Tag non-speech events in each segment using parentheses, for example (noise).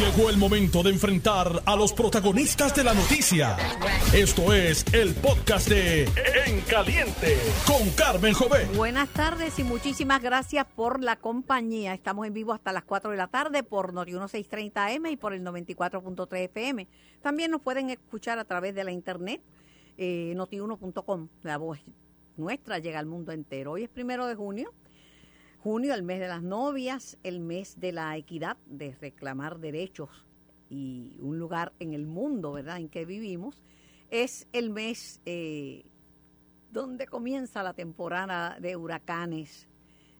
Llegó el momento de enfrentar a los protagonistas de la noticia. Esto es el podcast de En Caliente con Carmen Jovet. Buenas tardes y muchísimas gracias por la compañía. Estamos en vivo hasta las 4 de la tarde por Noti 1630M y por el 94.3 FM. También nos pueden escuchar a través de la internet eh, noti1.com. La voz nuestra llega al mundo entero. Hoy es primero de junio Junio, el mes de las novias, el mes de la equidad, de reclamar derechos y un lugar en el mundo, ¿verdad?, en que vivimos, es el mes eh, donde comienza la temporada de huracanes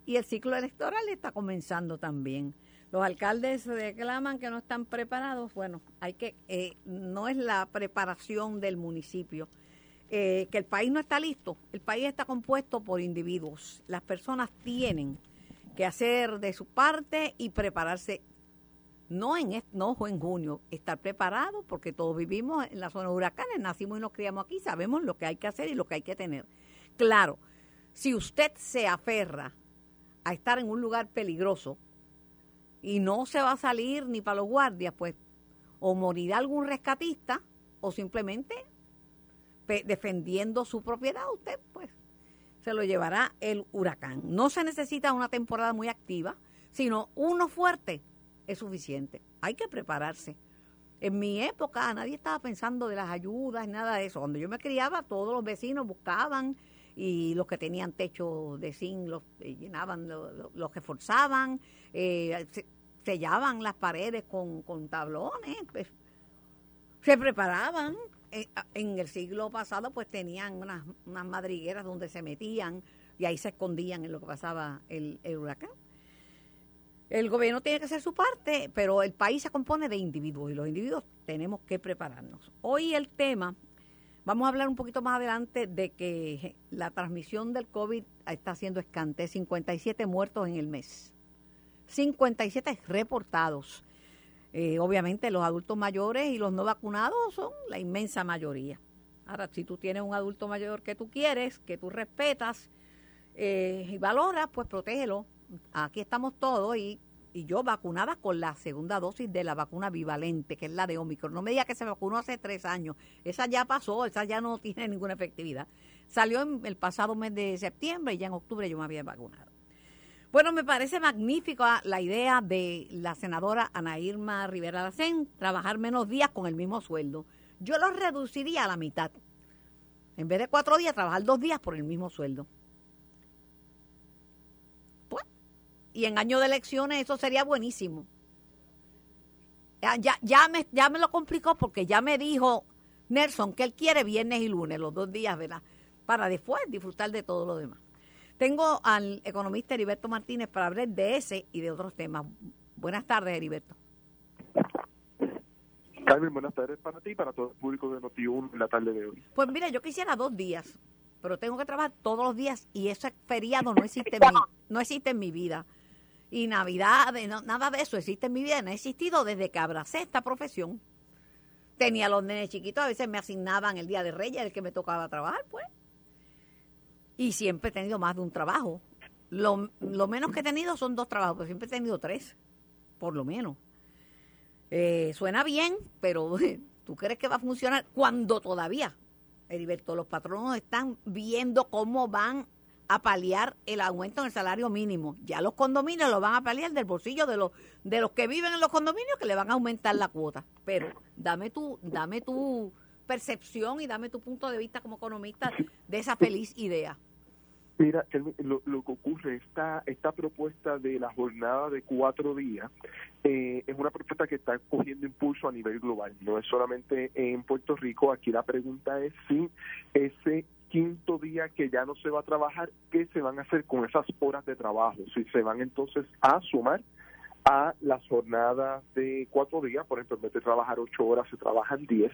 y el ciclo electoral está comenzando también. Los alcaldes reclaman que no están preparados. Bueno, hay que eh, no es la preparación del municipio, eh, que el país no está listo. El país está compuesto por individuos. Las personas tienen que hacer de su parte y prepararse. No en, no en junio, estar preparado porque todos vivimos en la zona de huracanes, nacimos y nos criamos aquí, sabemos lo que hay que hacer y lo que hay que tener. Claro, si usted se aferra a estar en un lugar peligroso y no se va a salir ni para los guardias, pues o morirá algún rescatista o simplemente defendiendo su propiedad, usted pues se lo llevará el huracán. No se necesita una temporada muy activa, sino uno fuerte es suficiente. Hay que prepararse. En mi época nadie estaba pensando de las ayudas, nada de eso. Cuando yo me criaba, todos los vecinos buscaban y los que tenían techo de zinc los eh, llenaban, los, que forzaban, eh, sellaban las paredes con, con tablones, pues, se preparaban eh, en el siglo pasado pues tenían unas, unas, madrigueras donde se metían y ahí se escondían en lo que pasaba el, huracán. El gobierno tiene que hacer su parte, pero el país se compone de individuos y los individuos tenemos que prepararnos. Hoy el tema, vamos a hablar un poquito más adelante de que la transmisión del COVID está siendo escante, 57 muertos en el mes, 57 reportados. Eh, obviamente los adultos mayores y los no vacunados son la inmensa mayoría. Ahora, si tú tienes un adulto mayor que tú quieres, que tú respetas eh, y valoras, pues protégelo. Aquí estamos todos y, y, yo vacunada con la segunda dosis de la vacuna bivalente, que es la de Omicron. No me diga que se vacunó hace tres años. Esa ya pasó, esa ya no (laughs) tiene ninguna efectividad. Salió en el pasado mes de septiembre y ya en octubre yo me había vacunado. Bueno, me parece magnífica la idea de la senadora Ana Irma Rivera Lacén, trabajar menos días con el mismo sueldo. Yo lo reduciría a la mitad. En vez de cuatro días, trabajar dos días por el mismo sueldo. Pues, y en año de elecciones eso sería buenísimo. Ya, ya, me, ya me lo complicó porque ya me dijo Nelson que él quiere viernes y lunes, los dos días, ¿verdad? Para después disfrutar de todo lo demás. Tengo al economista Heriberto Martínez para hablar de ese y de otros temas. Buenas tardes, Heriberto. Carmen, buenas tardes para ti y para todo el público de Noti1 en la tarde de hoy. Pues mira, yo quisiera dos días, pero tengo que trabajar todos los días y ese feriado no existe en mi, no existe en mi vida. Y Navidad, nada de eso existe en mi vida, no ha existido desde que abracé esta profesión. Tenía los nenes chiquitos, a veces me asignaban el día de Reyes, el que me tocaba trabajar, pues y siempre he tenido más de un trabajo. Lo, menos que he tenido son dos trabajos, pero siempre he tenido tres, por lo menos. Eh, suena bien, pero (laughs) ¿tú crees que va a funcionar cuando todavía, Heriberto, los patronos están viendo cómo van a paliar el aumento en el salario mínimo? Ya los condominios lo van a paliar del bolsillo de los de los que viven en los condominios que le van a aumentar la cuota. Pero dame tu, dame tu percepción y dame tu punto de vista como economista de esa feliz idea. Mira, lo, lo, que ocurre, esta, esta propuesta de la jornada de cuatro días eh, es una propuesta que está cogiendo impulso a nivel global, no es solamente en Puerto Rico, aquí la pregunta es si ese quinto día que ya no se va a trabajar, ¿qué se van a hacer con esas horas de trabajo? Si se van entonces a sumar a las jornadas de cuatro días, por ejemplo, en vez de trabajar ocho horas se trabajan diez,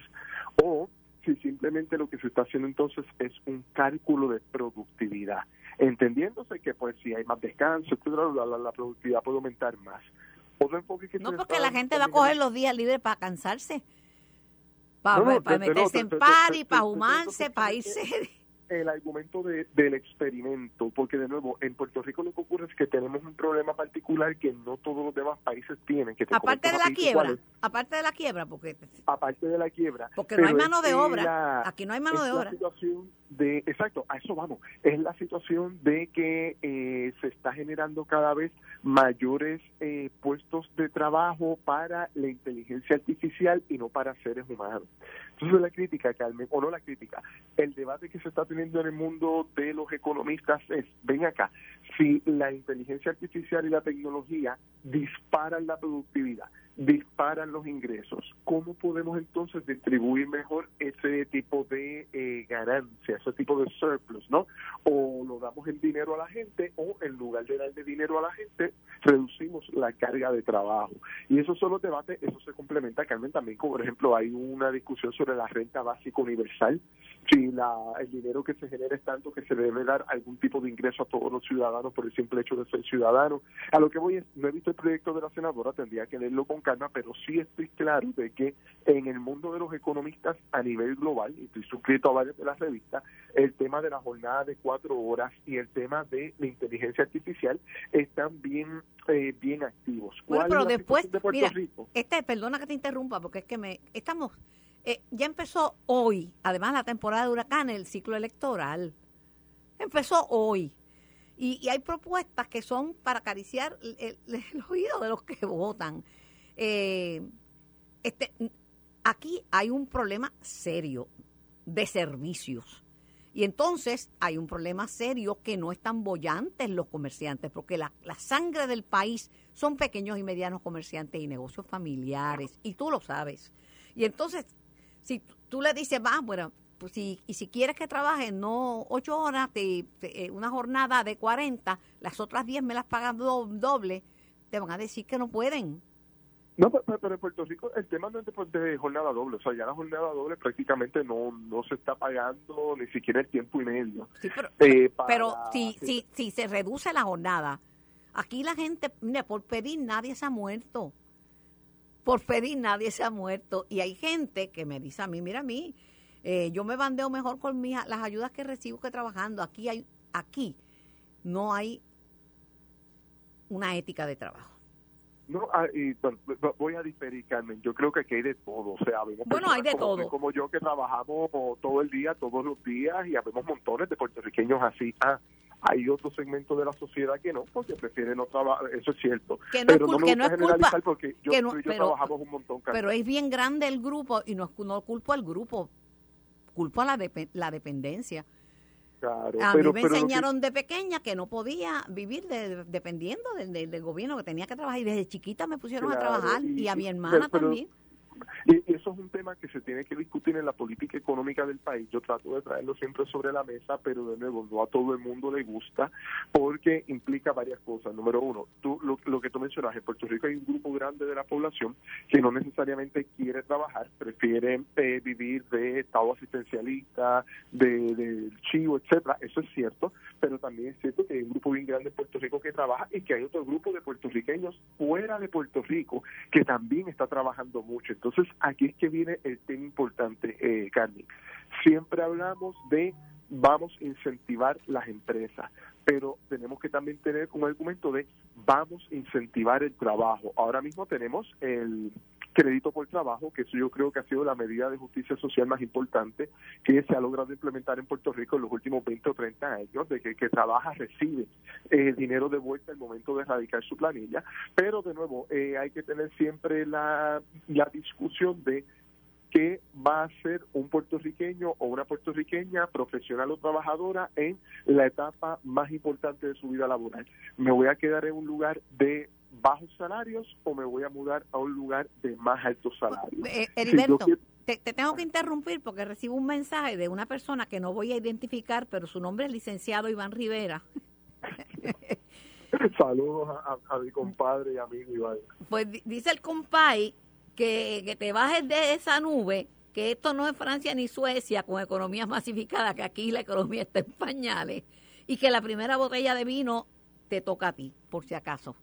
o si simplemente lo que se está haciendo entonces es un cálculo de productividad, entendiéndose que pues si hay más descanso, etcétera, la, productividad puede aumentar más. Otro enfoque que no, porque la gente va a coger los días libres para cansarse, para, meterse en party, para humarse, para irse el argumento de, del experimento, porque de nuevo, en Puerto Rico lo que ocurre es que tenemos un problema particular que no todos los demás países tienen. Que Aparte de la quiebra. aparte de la quiebra, porque aparte de la quiebra, porque no hay mano de obra. Aquí no hay mano de obra. situación de, exacto, a eso vamos. Es la situación de que eh, se está generando cada vez mayores eh, puestos de trabajo para la inteligencia artificial y no para seres humanos. Entonces la crítica, Carmen, o no la crítica, el debate que se está teniendo en el mundo de los economistas es, ven acá, si la inteligencia artificial y la tecnología disparan la productividad, disparan los ingresos, ¿cómo podemos entonces distribuir mejor ese tipo de eh, ganancia, ese tipo de surplus, ¿no? O lo damos en dinero a la gente o en lugar de darle dinero a la gente, reducimos la carga de trabajo. Y esos son los debates, eso se complementa, Carmen, también, como por ejemplo, hay una discusión sobre la renta básica universal, si la, el dinero que se genera es tanto que se debe dar algún tipo de ingreso a todos los ciudadanos por el simple hecho de ser ciudadanos. A lo que voy es, no he visto el proyecto de la senadora, tendría que leerlo con calma, pero sí estoy claro de que en el mundo de los economistas a nivel global, y estoy suscrito a varias de las revistas, el tema de la jornada de cuatro horas y el tema de la inteligencia artificial están bien eh, bien activos. Bueno, pero después, mira, este, perdona que te interrumpa, porque es que me estamos eh, ya empezó hoy, además la temporada de huracanes, el ciclo electoral. Empezó hoy. Y, hay propuestas que son para acariciar (laughs) el, oído de los que votan. Eh, este, aquí hay un problema serio de servicios. Y entonces hay un problema serio que no están bollantes los comerciantes, porque la, la, sangre del país son pequeños y medianos comerciantes y negocios familiares, y tú lo sabes. Y entonces si tú le dices, va, bueno, pues si, y si quieres que trabaje no ocho horas, te, eh, una jornada de 40, las otras 10 me las pagan doble, te van a decir que no pueden. No, pero, en Puerto Rico el tema no es de, jornada doble, o sea, ya la jornada doble prácticamente no no se está pagando ni siquiera el tiempo y medio. Sí, pero, eh, pero si, si, si se reduce la jornada, aquí la gente, mira, por pedir nadie se ha muerto por pedir nadie se ha muerto. Y hay gente que me dice a mí, mira a mí, eh, yo me bandeo mejor con mis, las ayudas que recibo que trabajando. Aquí, hay, aquí no hay una ética de trabajo. No, ah, y, voy a diferir, Carmen. Yo creo que aquí hay de todo. O sea, bueno, hay de como, todo. Como yo que trabajamos todo el día, todos los días, y habemos montones de puertorriqueños así. Ah, hay otro segmento de la sociedad que no, porque prefieren no trabajar, eso es cierto. Que no pero no, me es culpa, porque yo, yo trabajamos un montón. Pero es bien grande el grupo y no, no culpo al grupo, culpo a la, la dependencia. Claro, a mí me enseñaron de pequeña que no podía vivir dependiendo del, gobierno, que tenía que trabajar y desde chiquita me pusieron a trabajar y, a mi hermana también. Y es un tema que se tiene que discutir en la política económica del país. Yo trato de traerlo siempre sobre la mesa, pero de nuevo, no a todo el mundo le gusta porque implica varias cosas. Número uno, tú, lo, que tú mencionas, en Puerto Rico hay un grupo grande de la población que no necesariamente quiere trabajar, prefiere eh, vivir de estado asistencialista, de, de chivo, etcétera. Eso es cierto, pero también es cierto que hay un grupo bien grande en Puerto Rico que trabaja y que hay otro grupo de puertorriqueños fuera de Puerto Rico que también está trabajando mucho. Entonces, aquí que viene el tema importante, eh, Carmen. Siempre hablamos de vamos a incentivar las empresas, pero tenemos que también tener un argumento de vamos a incentivar el trabajo. Ahora mismo tenemos el crédito por trabajo, que eso yo creo que ha sido la medida de justicia social más importante que se ha logrado implementar en Puerto Rico en los últimos 20 o 30 años, de que el que trabaja recibe eh, dinero de vuelta al momento de erradicar su planilla, pero de nuevo eh, hay que tener siempre la, la discusión de qué va a ser un puertorriqueño o una puertorriqueña profesional o trabajadora en la etapa más importante de su vida laboral. Me voy a quedar en un lugar de bajos salarios o me voy a mudar a un lugar de más altos salarios. Eh, Heriberto, te, tengo que interrumpir porque recibo un mensaje de una persona que no voy a identificar, pero su nombre es licenciado Iván Rivera. (laughs) Saludos a, mi compadre y amigo Iván. Pues dice el compay que, que te bajes de esa nube, que esto no es Francia ni Suecia con economías masificadas, que aquí la economía está en pañales, y que la primera botella de vino te toca a ti, por si acaso.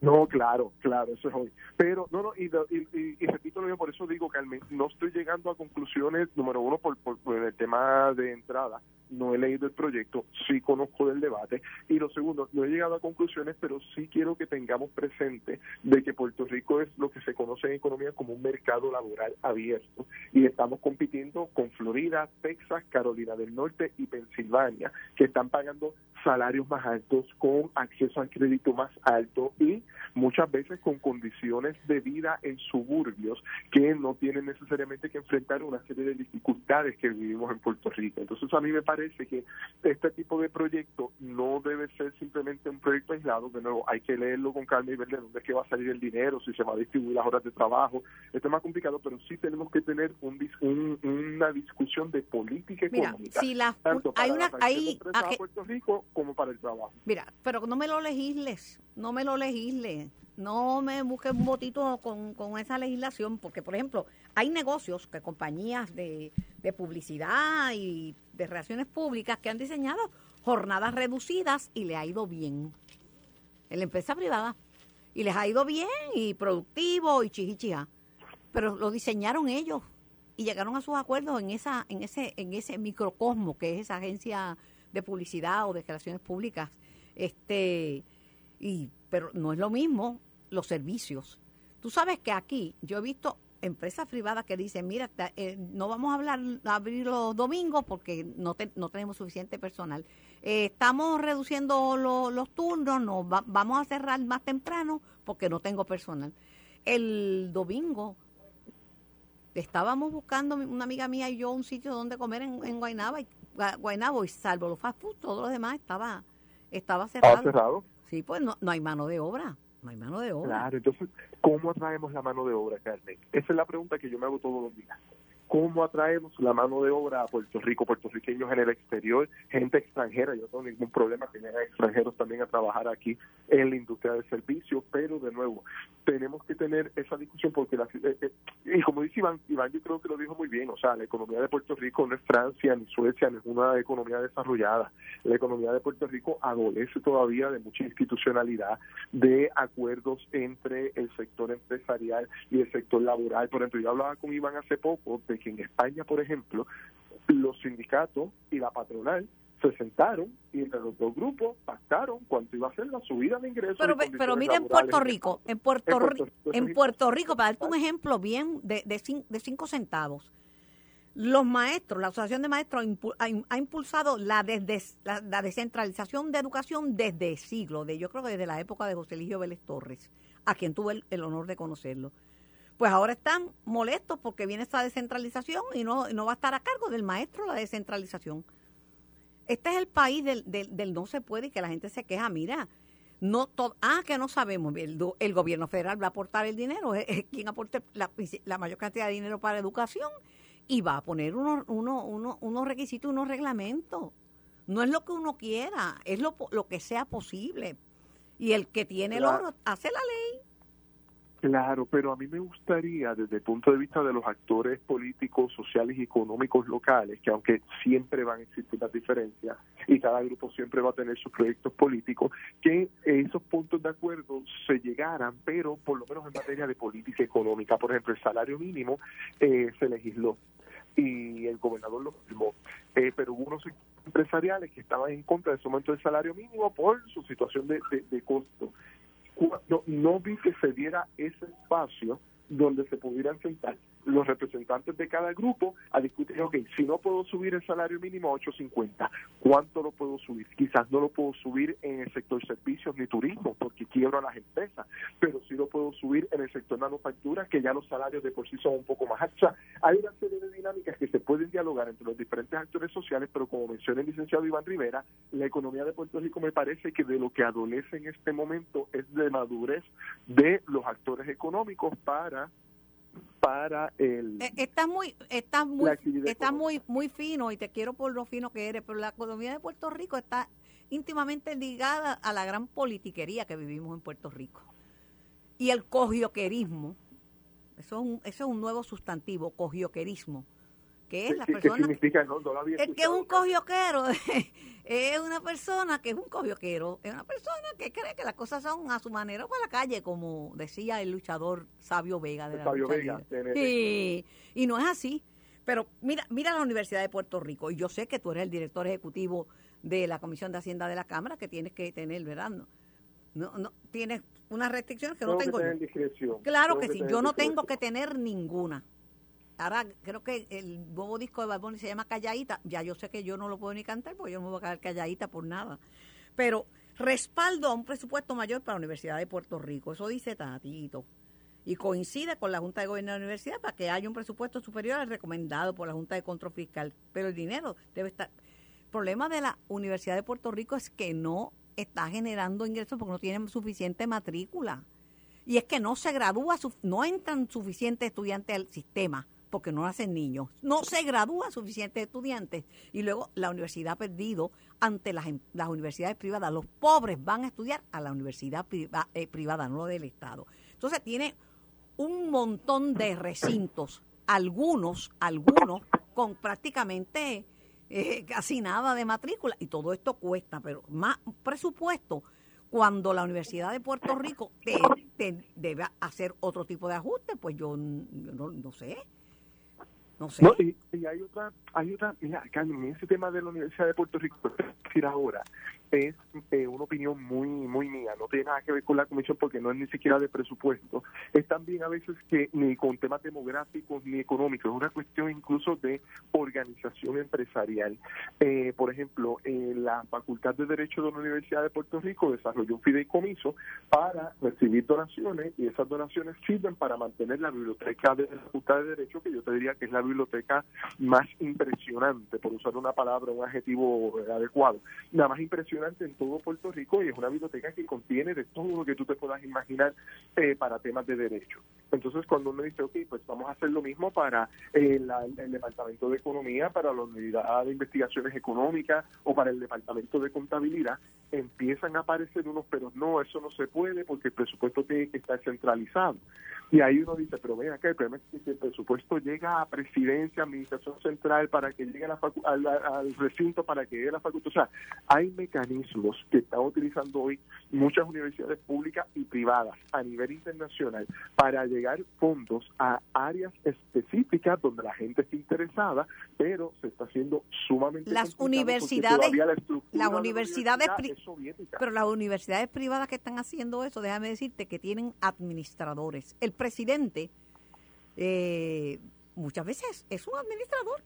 No, claro, claro, eso es hoy. Pero, no, no, y, repito lo mismo, por eso digo, Carmen, no estoy llegando a conclusiones, número uno, por, por, el tema de entrada, no he leído el proyecto, sí conozco del debate, y lo segundo, no he llegado a conclusiones, pero sí quiero que tengamos presente de que Puerto Rico es lo que se conoce en economía como un mercado laboral abierto, y estamos compitiendo con Florida, Texas, Carolina del Norte y Pensilvania, que están pagando salarios más altos, con acceso al crédito más alto y muchas veces con condiciones de vida en suburbios que no tienen necesariamente que enfrentar una serie de dificultades que vivimos en Puerto Rico. Entonces a mí me parece que este tipo de proyecto no debe ser simplemente un proyecto aislado, de nuevo hay que leerlo con calma y ver de dónde es que va a salir el dinero, si se va a distribuir las horas de trabajo, esto es más complicado, pero sí tenemos que tener un, una discusión de política económica. Si la, hay una, hay, Puerto Rico como para el trabajo. Mira, pero no me lo legisles, no me lo legisles, no me busques un botito con, con esa legislación, porque por ejemplo, hay negocios que compañías de, de publicidad y de relaciones públicas que han diseñado jornadas reducidas y le ha ido bien. En la empresa privada. Y les ha ido bien y productivo y chichichia. Pero lo diseñaron ellos y llegaron a sus acuerdos en esa en ese en ese microcosmo que es esa agencia de publicidad o de relaciones públicas. Este, y, pero no es lo mismo los servicios. Tú sabes que aquí yo he visto empresas privadas que dicen, mira, eh, no vamos a hablar abrir los domingos porque no, no tenemos suficiente personal. Eh, estamos reduciendo los turnos, no, vamos a cerrar más temprano porque no tengo personal. El domingo estábamos buscando una amiga mía y yo un sitio donde comer en, en Guaynaba y Guaynabo y salvo los fast food, todo lo demás estaba, estaba cerrado. cerrado? Sí, pues no, no hay mano de obra. No hay mano de obra. Claro, entonces, ¿cómo atraemos la mano de obra, Carmen? Esa es la pregunta que yo me hago todos los días cómo atraemos la mano de obra a Puerto Rico, puertorriqueños en el exterior, gente extranjera, yo no tengo ningún problema vengan extranjeros también a trabajar aquí en la industria del servicio, pero de nuevo, tenemos que tener esa discusión porque, la, eh, eh, y como dice Iván, Iván yo creo que lo dijo muy bien, o sea, la economía de Puerto Rico no es Francia ni Suecia, no es una economía desarrollada, la economía de Puerto Rico adolece todavía de mucha institucionalidad, de acuerdos entre el sector empresarial y el sector laboral, por ejemplo, yo hablaba con Iván hace poco de que en España, por ejemplo, los sindicatos y la patronal se sentaron y entre los dos grupos pactaron cuánto iba a ser la subida de ingresos. Pero, pero mira en Puerto Rico, en Puerto, Rico, en Puerto Rico, para darte un ejemplo bien de, de, cinco centavos, los maestros, la Asociación de Maestros ha, impulsado la, la, descentralización de educación desde siglo, de, yo creo que desde la época de José Eligio Vélez Torres, a quien tuve el honor de conocerlo pues ahora están molestos porque viene esta descentralización y no, no va a estar a cargo del maestro la descentralización. Este es el país del, del, no se puede y que la gente se queja, mira, no todo, ah, que no sabemos, el, el, gobierno federal va a aportar el dinero, es, quien aporte la, la, mayor cantidad de dinero para educación y va a poner unos, uno, uno, unos requisitos, unos reglamentos. No es lo que uno quiera, es lo, lo que sea posible. Y el que tiene el oro hace la ley. Claro, pero a mí me gustaría, desde el punto de vista de los actores políticos, sociales y económicos locales, que aunque siempre van a existir las diferencias y cada grupo siempre va a tener sus proyectos políticos, que esos puntos de acuerdo se llegaran, pero por lo menos en materia de política económica. Por ejemplo, el salario mínimo eh, se legisló y el gobernador lo firmó, eh, pero hubo unos empresariales que estaban en contra de ese momento del salario mínimo por su situación de, de costo no vi que se diera ese espacio donde se pudieran sentar los representantes de cada grupo a discutir, ok, si no puedo subir el salario mínimo a 8.50, ¿cuánto lo puedo subir? Quizás no lo puedo subir en el sector servicios ni turismo porque quiebro a las empresas, pero sí lo puedo subir en el sector manufactura que ya los salarios de por sí son un poco más altos. hay una serie de dinámicas que se pueden dialogar entre los diferentes actores sociales, pero como menciona el licenciado Iván Rivera, la economía de Puerto Rico me parece que de lo que adolece en este momento es de madurez de los actores económicos para para el eh, está muy está muy está muy muy fino y te quiero por lo fino que eres pero la economía de Puerto Rico está íntimamente ligada a la gran politiquería que vivimos en Puerto Rico y el cogioquerismo. Eso es un, eso es un nuevo sustantivo cogioquerismo que es la ¿Qué- persona ¿Qué significa? No, no lo había el que es un cogioquero (laughs) es una persona que es un cogioquero, es una persona que cree que las cosas son a su manera por la calle, como decía el luchador Sabio Vega de la Sabio lucha Vega. Sí, y no es así. Pero mira, mira la Universidad de Puerto Rico, y yo sé que tú eres el director ejecutivo de la Comisión de Hacienda de la Cámara, que tienes que tener, ¿verdad? No, no, no tienes unas restricciones que no tengo yo. tener discreción. Claro Tengo que sí, yo no tengo que tener ninguna. Ahora creo que el nuevo disco de Bad se llama Calladita. Ya yo sé que yo no lo puedo ni cantar porque yo no me voy a quedar calladita por nada. Pero respaldo a un presupuesto mayor para la Universidad de Puerto Rico. Eso dice Tatito. Y coincide con la Junta de Gobierno de la Universidad para que haya un presupuesto superior al recomendado por la Junta de Control Fiscal. Pero el dinero debe estar. El problema de la Universidad de Puerto Rico es que no está generando ingresos porque no tienen suficiente matrícula. Y es que no se gradúa, no entran suficientes estudiantes al sistema porque no hacen niños. No se gradúan suficientes estudiantes. Y luego la universidad ha perdido ante las, em- las universidades privadas. Los pobres van a estudiar a la universidad priva- eh, privada, no del Estado. Entonces tiene un montón de recintos, algunos, algunos con prácticamente eh, casi nada de matrícula y todo esto cuesta, pero más presupuesto cuando la Universidad de Puerto Rico te, debe hacer otro tipo de ajuste, pues yo no, no sé, no sé. Y, y hay otra, hay otra, mira, Carmen, ese tema de la Universidad de Puerto Rico, decir ahora, es eh, una opinión muy muy mía, no tiene nada que ver con la comisión porque no es ni siquiera de presupuesto, es también a veces que ni con temas demográficos ni económicos, es una cuestión incluso de organización empresarial. Eh, por ejemplo, la Facultad de Derecho de la Universidad de Puerto Rico desarrolló un fideicomiso para recibir donaciones y esas donaciones sirven para mantener la biblioteca de la Facultad de Derecho, que yo te diría que es la biblioteca más impresionante, por usar una palabra, un adjetivo adecuado, la más impresionante en todo Puerto Rico y es una biblioteca que contiene de todo lo que tú te puedas imaginar eh, para temas de derecho. Entonces, cuando uno dice, ok, pues vamos a hacer lo mismo para eh, la- el Departamento de Economía, para la Unidad de Investigaciones Económicas o para el Departamento de Contabilidad, empiezan a aparecer unos, pero no, eso no se puede porque el presupuesto tiene que estar centralizado. Y ahí uno dice, pero ven acá, el problema es que si el presupuesto llega a presidencia, administración central, para que llegue a la al, al recinto, para que llegue a la facultad. O sea, hay mecanismos que están utilizando hoy muchas universidades públicas y privadas a nivel internacional para llegar fondos a áreas específicas donde la gente está interesada, pero se está haciendo sumamente Las universidades- la las de la universidades universidad soviética. Pero las universidades privadas que están haciendo eso, déjame decirte que tienen administradores. El presidente eh, muchas veces es un administrador.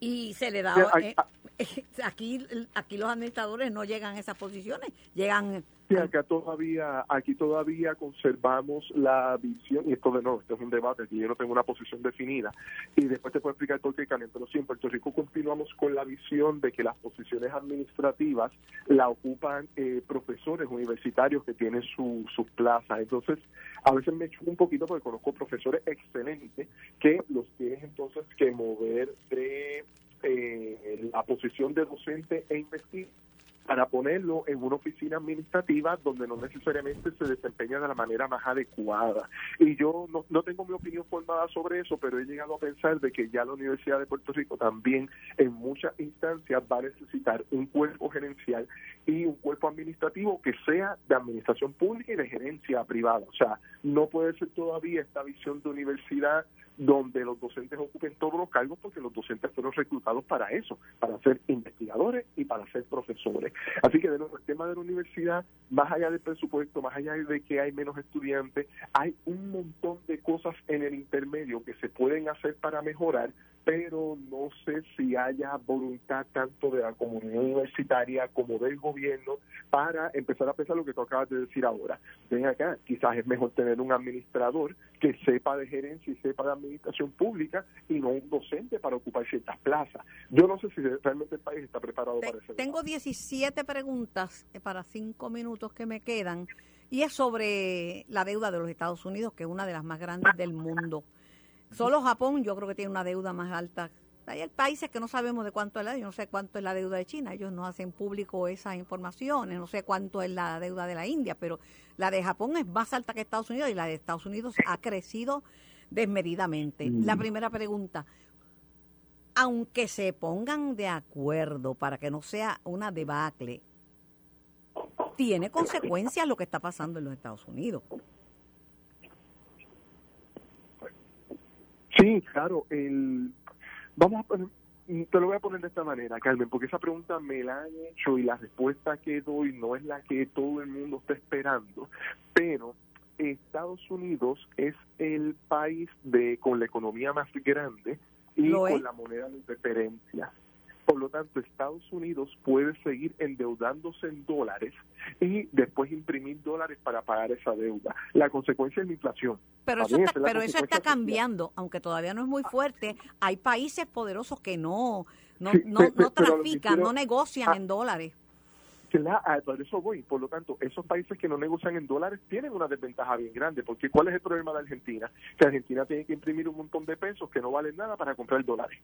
Y se le da... Eh, (laughs) aquí, aquí los administradores no llegan a esas posiciones, llegan... Sí, acá todavía, aquí todavía conservamos la visión, y esto de nuevo, esto es un debate, aquí yo no tengo una posición definida, y después te puedo explicar por qué, Carmen, pero sí, en Puerto Rico continuamos con la visión de que las posiciones administrativas la ocupan eh, profesores universitarios que tienen su, sus plazas, entonces a veces me chupo un poquito porque conozco profesores excelentes que los tienes entonces que mover de eh, la posición de docente e investigador para ponerlo en una oficina administrativa donde no necesariamente se desempeña de la manera más adecuada. Y yo no, no tengo mi opinión formada sobre eso, pero he llegado a pensar de que ya la Universidad de Puerto Rico también en muchas instancias va a necesitar un cuerpo gerencial y un cuerpo administrativo que sea de administración pública y de gerencia privada. O sea, no puede ser todavía esta visión de universidad donde los docentes ocupen todos los cargos porque los docentes fueron reclutados para eso, para ser investigadores y para ser profesores. Así que de nuevo, el tema de la universidad, más allá del presupuesto, más allá de que hay menos estudiantes, hay un montón de cosas en el intermedio que se pueden hacer para mejorar, pero no sé si haya voluntad tanto de la comunidad universitaria como del gobierno para empezar a pensar lo que tú acabas de decir ahora. Ven acá, quizás es mejor tener un administrador que sepa de gerencia y sepa de administración pública y no un docente para ocupar ciertas plazas. Yo no sé si realmente el país está preparado Te- para eso. tengo 17 preguntas eh, para cinco minutos que me quedan y es sobre la deuda de los Estados Unidos, que es una de las más grandes del mundo. Solo Japón yo creo que tiene una deuda más alta. Hay países que no sabemos de cuánto es la deuda, yo no sé cuánto es la deuda de China, ellos no hacen público esas informaciones, no sé cuánto es la deuda de la India, pero la de Japón es más alta que Estados Unidos y la de Estados Unidos ha crecido desmedidamente. La primera pregunta, aunque se pongan de acuerdo para que no sea una debacle, tiene consecuencias lo que está pasando en los Estados Unidos. Sí, claro. El, vamos a te lo voy a poner de esta manera, Carmen, porque esa pregunta me la han hecho y la respuesta que doy no es la que todo el mundo está esperando, pero Estados Unidos es el país de con la economía más grande y con la moneda de referencia. Por lo tanto, Estados Unidos puede seguir endeudándose en dólares y después imprimir dólares para pagar esa deuda. La consecuencia es la inflación. Pero eso está, pero eso está cambiando, aunque todavía no es muy fuerte. Hay países poderosos que no no, no, trafican, no negocian en dólares. Claro, por eso voy. Por lo tanto, esos países que no negocian en dólares tienen una desventaja bien grande. Porque ¿cuál es el problema de Argentina? Que Argentina tiene que imprimir un montón de pesos que no valen nada para comprar dólares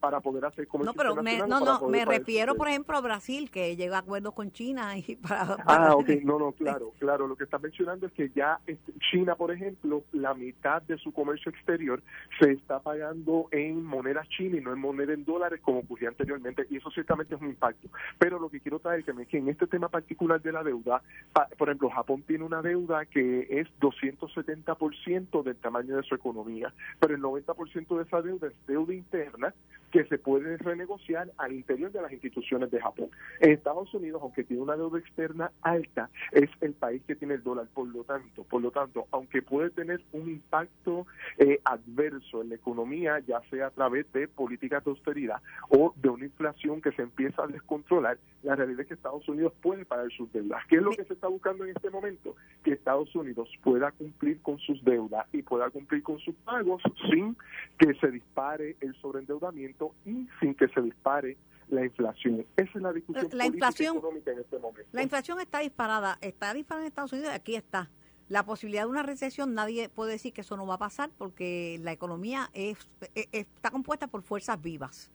para poder hacer comercio No, pero me, no, no, me refiero, por ejemplo, a Brasil, que llega a acuerdos con China y (laughs) para, Ah, ok, no, no, (laughs) claro, claro. Lo que está mencionando es que ya China, por ejemplo, la mitad de su comercio exterior se está pagando en moneda china y no en moneda en dólares como ocurría anteriormente, y eso ciertamente es un impacto. Pero lo que quiero traer que es que en este tema particular de la deuda, por ejemplo, Japón tiene una deuda que es 270% del tamaño de su economía, pero el 90% de esa deuda es deuda interna que se puede renegociar al interior de las instituciones de Japón. En Estados Unidos, aunque tiene una deuda externa alta, es el país que tiene el dólar, por lo tanto, por lo tanto, aunque puede tener un impacto eh, adverso en la economía, ya sea a través de políticas de austeridad o de una inflación que se empieza a descontrolar, la realidad es que Estados Unidos puede pagar sus deudas. ¿Qué es lo que se está buscando en este momento? Que Estados Unidos pueda cumplir con sus deudas y pueda cumplir con sus pagos sin que se dispare el sobreendeudamiento y sin que se dispare la inflación. Esa es la discusión la inflación, económica en este momento. La inflación está disparada, está disparada en Estados Unidos y aquí está. La posibilidad de una recesión, nadie puede decir que eso no va a pasar porque la economía es, está compuesta por fuerzas vivas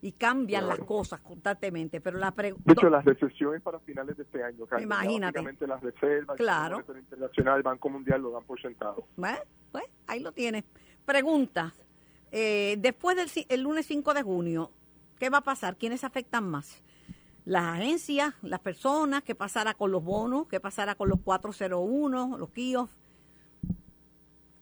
y cambian las cosas constantemente. Pero la de hecho, la recesión es para finales de este año. Imagínate. las reservas, claro. el Internacional, el Banco Mundial lo dan por sentado. Pues, pues ahí lo tienes. Preguntas. Eh, después del el lunes 5 de junio, ¿qué va a pasar? ¿Quiénes afectan más? Las agencias, las personas, ¿qué pasará con los bonos? ¿Qué pasará con los 401, los KIOS?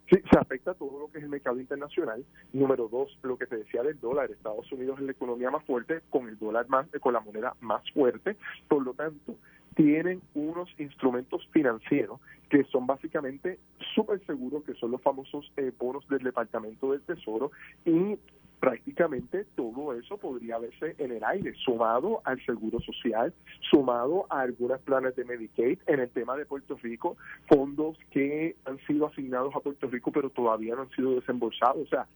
Sí, se afecta todo lo que es el mercado internacional. Número dos, lo que te decía del dólar. Estados Unidos es la economía más fuerte, con el dólar más, con la moneda más fuerte. Por lo tanto, tienen unos instrumentos financieros que son básicamente súper seguros, que son los famosos eh, bonos del Departamento del Tesoro y prácticamente todo eso podría verse en el aire, sumado al seguro social, sumado a algunos planes de Medicaid, en el tema de Puerto Rico, fondos que han sido asignados a Puerto Rico pero todavía no han sido desembolsados. O sea,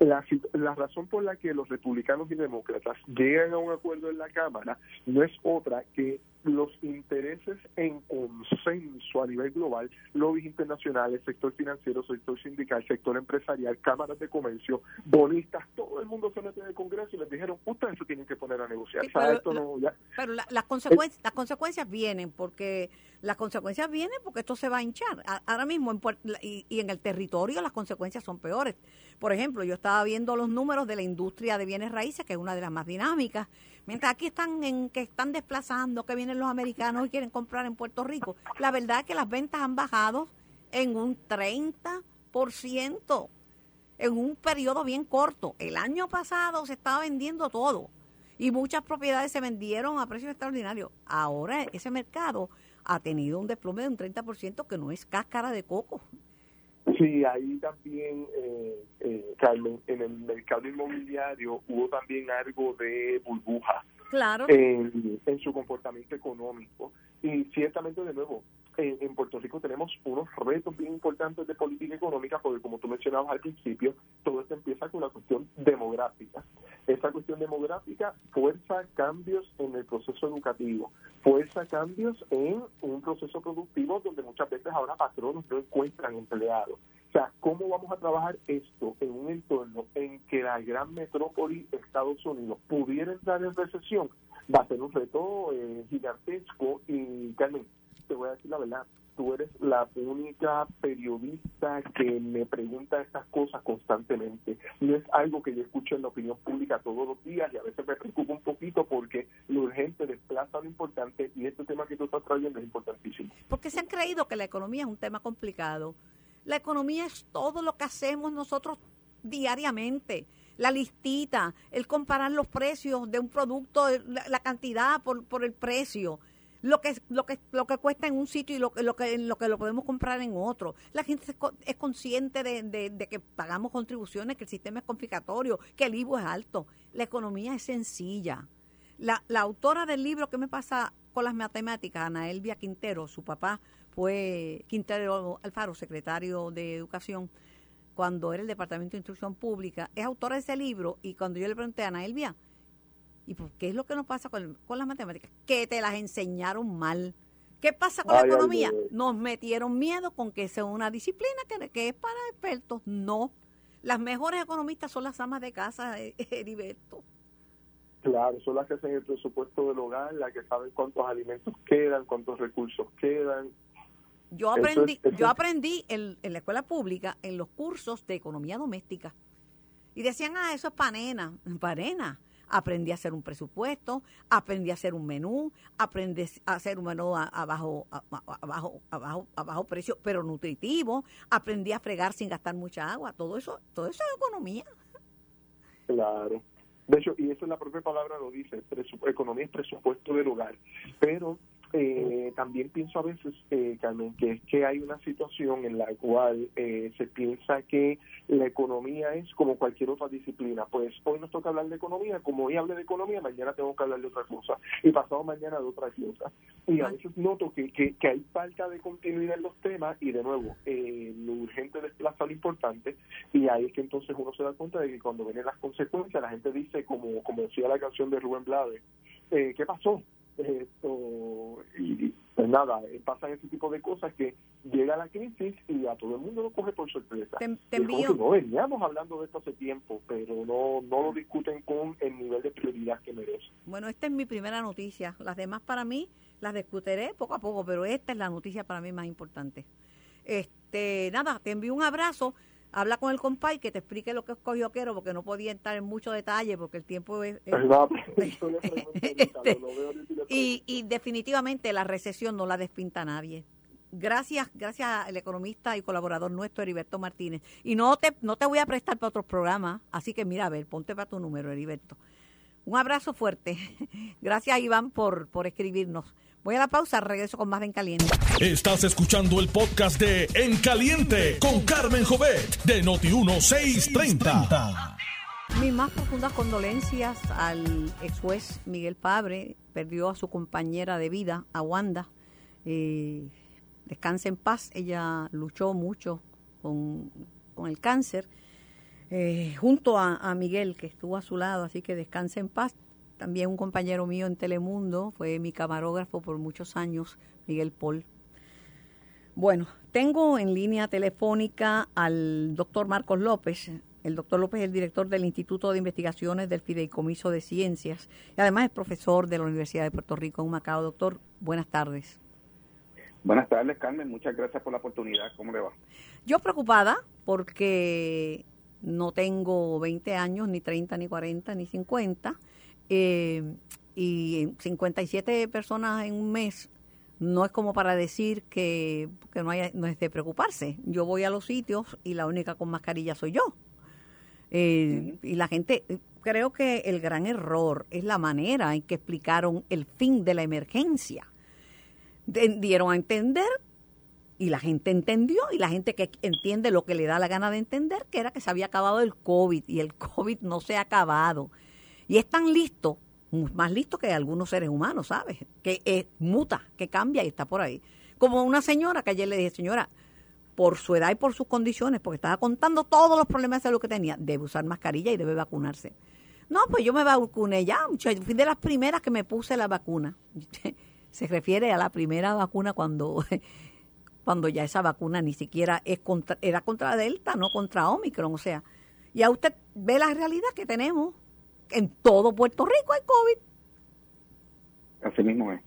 la, la razón por la que los republicanos y demócratas llegan a un acuerdo en la Cámara no es otra que los intereses en consenso a nivel global, lobbies internacionales, sector financiero, sector sindical, sector empresarial, cámaras de comercio, bonistas, todo el mundo se mete en el Congreso y les dijeron, ustedes se tienen que poner a negociar. pero, las, consecuencias, las consecuencias vienen porque las consecuencias vienen porque esto se va a hinchar. Ahora mismo en y, y en el territorio las consecuencias son peores. Por ejemplo, yo estaba viendo los números de la industria de bienes raíces, que es una de las más dinámicas, Mientras aquí están en que están desplazando, que vienen los americanos y quieren comprar en Puerto Rico. La verdad es que las ventas han bajado en un 30% en un periodo bien corto. El año pasado se estaba vendiendo todo y muchas propiedades se vendieron a precios extraordinarios. Ahora ese mercado ha tenido un desplome de un 30% que no es cáscara de coco. Sí, ahí también, eh, eh, Carmen, en el mercado inmobiliario hubo también algo de burbuja claro. en, en su comportamiento económico. Y ciertamente, de nuevo, en, Puerto Rico tenemos unos retos bien importantes de política económica, porque como tú mencionabas al principio, todo esto empieza con la cuestión demográfica. Esa cuestión demográfica fuerza cambios en el proceso educativo, fuerza cambios en un proceso productivo donde muchas veces ahora patronos no encuentran empleados. O sea, ¿cómo vamos a trabajar esto en un entorno en que la gran metrópoli Estados Unidos pudiera entrar en recesión? Va a ser un reto eh, gigantesco y, Carmen, te voy a decir la verdad, tú eres la única periodista que me pregunta estas cosas constantemente. No es algo que yo escucho en la opinión pública todos los días y a veces me preocupa un poquito porque lo urgente desplaza lo importante y este tema que tú estás trayendo es importantísimo. Porque se han creído que la economía es un tema complicado. La economía es todo lo que hacemos nosotros diariamente la listita, el comparar los precios de un producto, la, cantidad por, por el precio lo que lo que lo que cuesta en un sitio y lo, lo que lo que lo podemos comprar en otro. La gente es, consciente de, que pagamos contribuciones, que el sistema es confiscatorio, que el IVU es alto. La economía es sencilla. La, la autora del libro que me pasa con las matemáticas, Ana Elvia Quintero, su papá fue Quintero Alfaro, secretario de Educación, cuando era el Departamento de Instrucción Pública, es autora de ese libro y cuando yo le pregunté a Ana Elvia, ¿Y por qué es lo que nos pasa con, las matemáticas? Que te las enseñaron mal. ¿Qué pasa con la economía? Nos metieron miedo con que sea una disciplina que, que, es para expertos. No. Las mejores economistas son las amas de casa, (laughs) Heriberto. Claro, son las que hacen el presupuesto del hogar, las que saben cuántos alimentos quedan, cuántos recursos quedan. Yo aprendí, yo aprendí en, en, la escuela pública en los cursos de economía doméstica. Y decían, ah, eso es panena. (laughs) Panena aprendí a hacer un presupuesto, aprendí a hacer un menú, aprendí a hacer un menú a, bajo, bajo, precio, pero nutritivo, aprendí a fregar sin gastar mucha agua, todo eso, todo eso es economía. Claro. De hecho, y eso es la propia palabra lo dice, economía es presupuesto del hogar, pero eh, también pienso a veces, eh, Carmen, que es que hay una situación en la cual eh, se piensa que la economía es como cualquier otra disciplina. Pues hoy nos toca hablar de economía, como hoy hablé de economía, mañana tengo que hablar de otra cosa, y pasado mañana de otra cosa. Y a veces noto que, que, que hay falta de continuidad en los temas, y de nuevo, eh, lo urgente desplaza lo importante, y ahí es que entonces uno se da cuenta de que cuando vienen las consecuencias, la gente dice, como, como decía la canción de Rubén Blades, eh, ¿qué pasó? Esto y pues nada eh, pasan ese tipo de cosas que llega la crisis y a todo el mundo lo coge por sorpresa. Te, no veníamos hablando de esto hace tiempo pero no no lo discuten con el nivel de prioridad que merece bueno esta es mi primera noticia. Las demás para mí las discutiré poco a poco pero esta es la noticia para mí más importante. Este nada te envío un abrazo habla con el compay que te explique lo que escogió quiero porque no podía entrar en mucho detalle porque el tiempo es... (laughs) (laughs) Este, y, y definitivamente la recesión no la despinta nadie. Gracias, gracias al economista y colaborador nuestro Heriberto Martínez. Y no te, no te voy a prestar para otros programas, así que mira, a ver, ponte para tu número, Heriberto. Un abrazo fuerte. (laughs) Gracias, Iván, por, por escribirnos. Voy a la pausa, regreso con más de En Caliente. Estás escuchando el podcast de En Caliente con Carmen Jovet de Noti1630. Mis más profundas condolencias al ex juez Miguel Pabre. Perdió a su compañera de vida, a Wanda. Eh, descanse en paz. Ella luchó mucho con, el cáncer. Eh, junto a, a, Miguel, que estuvo a su lado, así que descanse en paz también un compañero mío en Telemundo, fue mi camarógrafo por muchos años, Miguel Paul. Bueno, tengo en línea telefónica al doctor Marcos López. El doctor López es el director del Instituto de Investigaciones del Fideicomiso de Ciencias y además es profesor de la Universidad de Puerto Rico en Macao. Doctor, buenas tardes. Buenas tardes, Carmen. Muchas gracias por la oportunidad. ¿Cómo le va? Yo preocupada porque no tengo 20 años, ni 30, ni 40, ni 50 eh, y 57 personas en un mes no es como para decir que, no, hay, no es de preocuparse. Yo voy a los sitios y la única con mascarilla soy yo. Eh, y la gente, creo que el gran error es la manera en que explicaron el fin de la emergencia. dieron a entender y la gente entendió y la gente que entiende lo que le da la gana de entender, que era que se había acabado el COVID y el COVID no se ha acabado. Y es tan listo, más listo que algunos seres humanos, ¿sabes? Que es, muta, que cambia y está por ahí. Como una señora que ayer le dije, señora, por su edad y por sus condiciones, porque estaba contando todos los problemas de lo que tenía, debe usar mascarilla y debe vacunarse. No, pues yo me vacuné ya, fui de las primeras que me puse la vacuna. (laughs) Se refiere a la primera vacuna cuando, (laughs) cuando ya esa vacuna ni siquiera es contra, era contra Delta, no contra Omicron. O sea, ya usted ve la realidad que tenemos en todo Puerto Rico hay COVID. Así mismo es.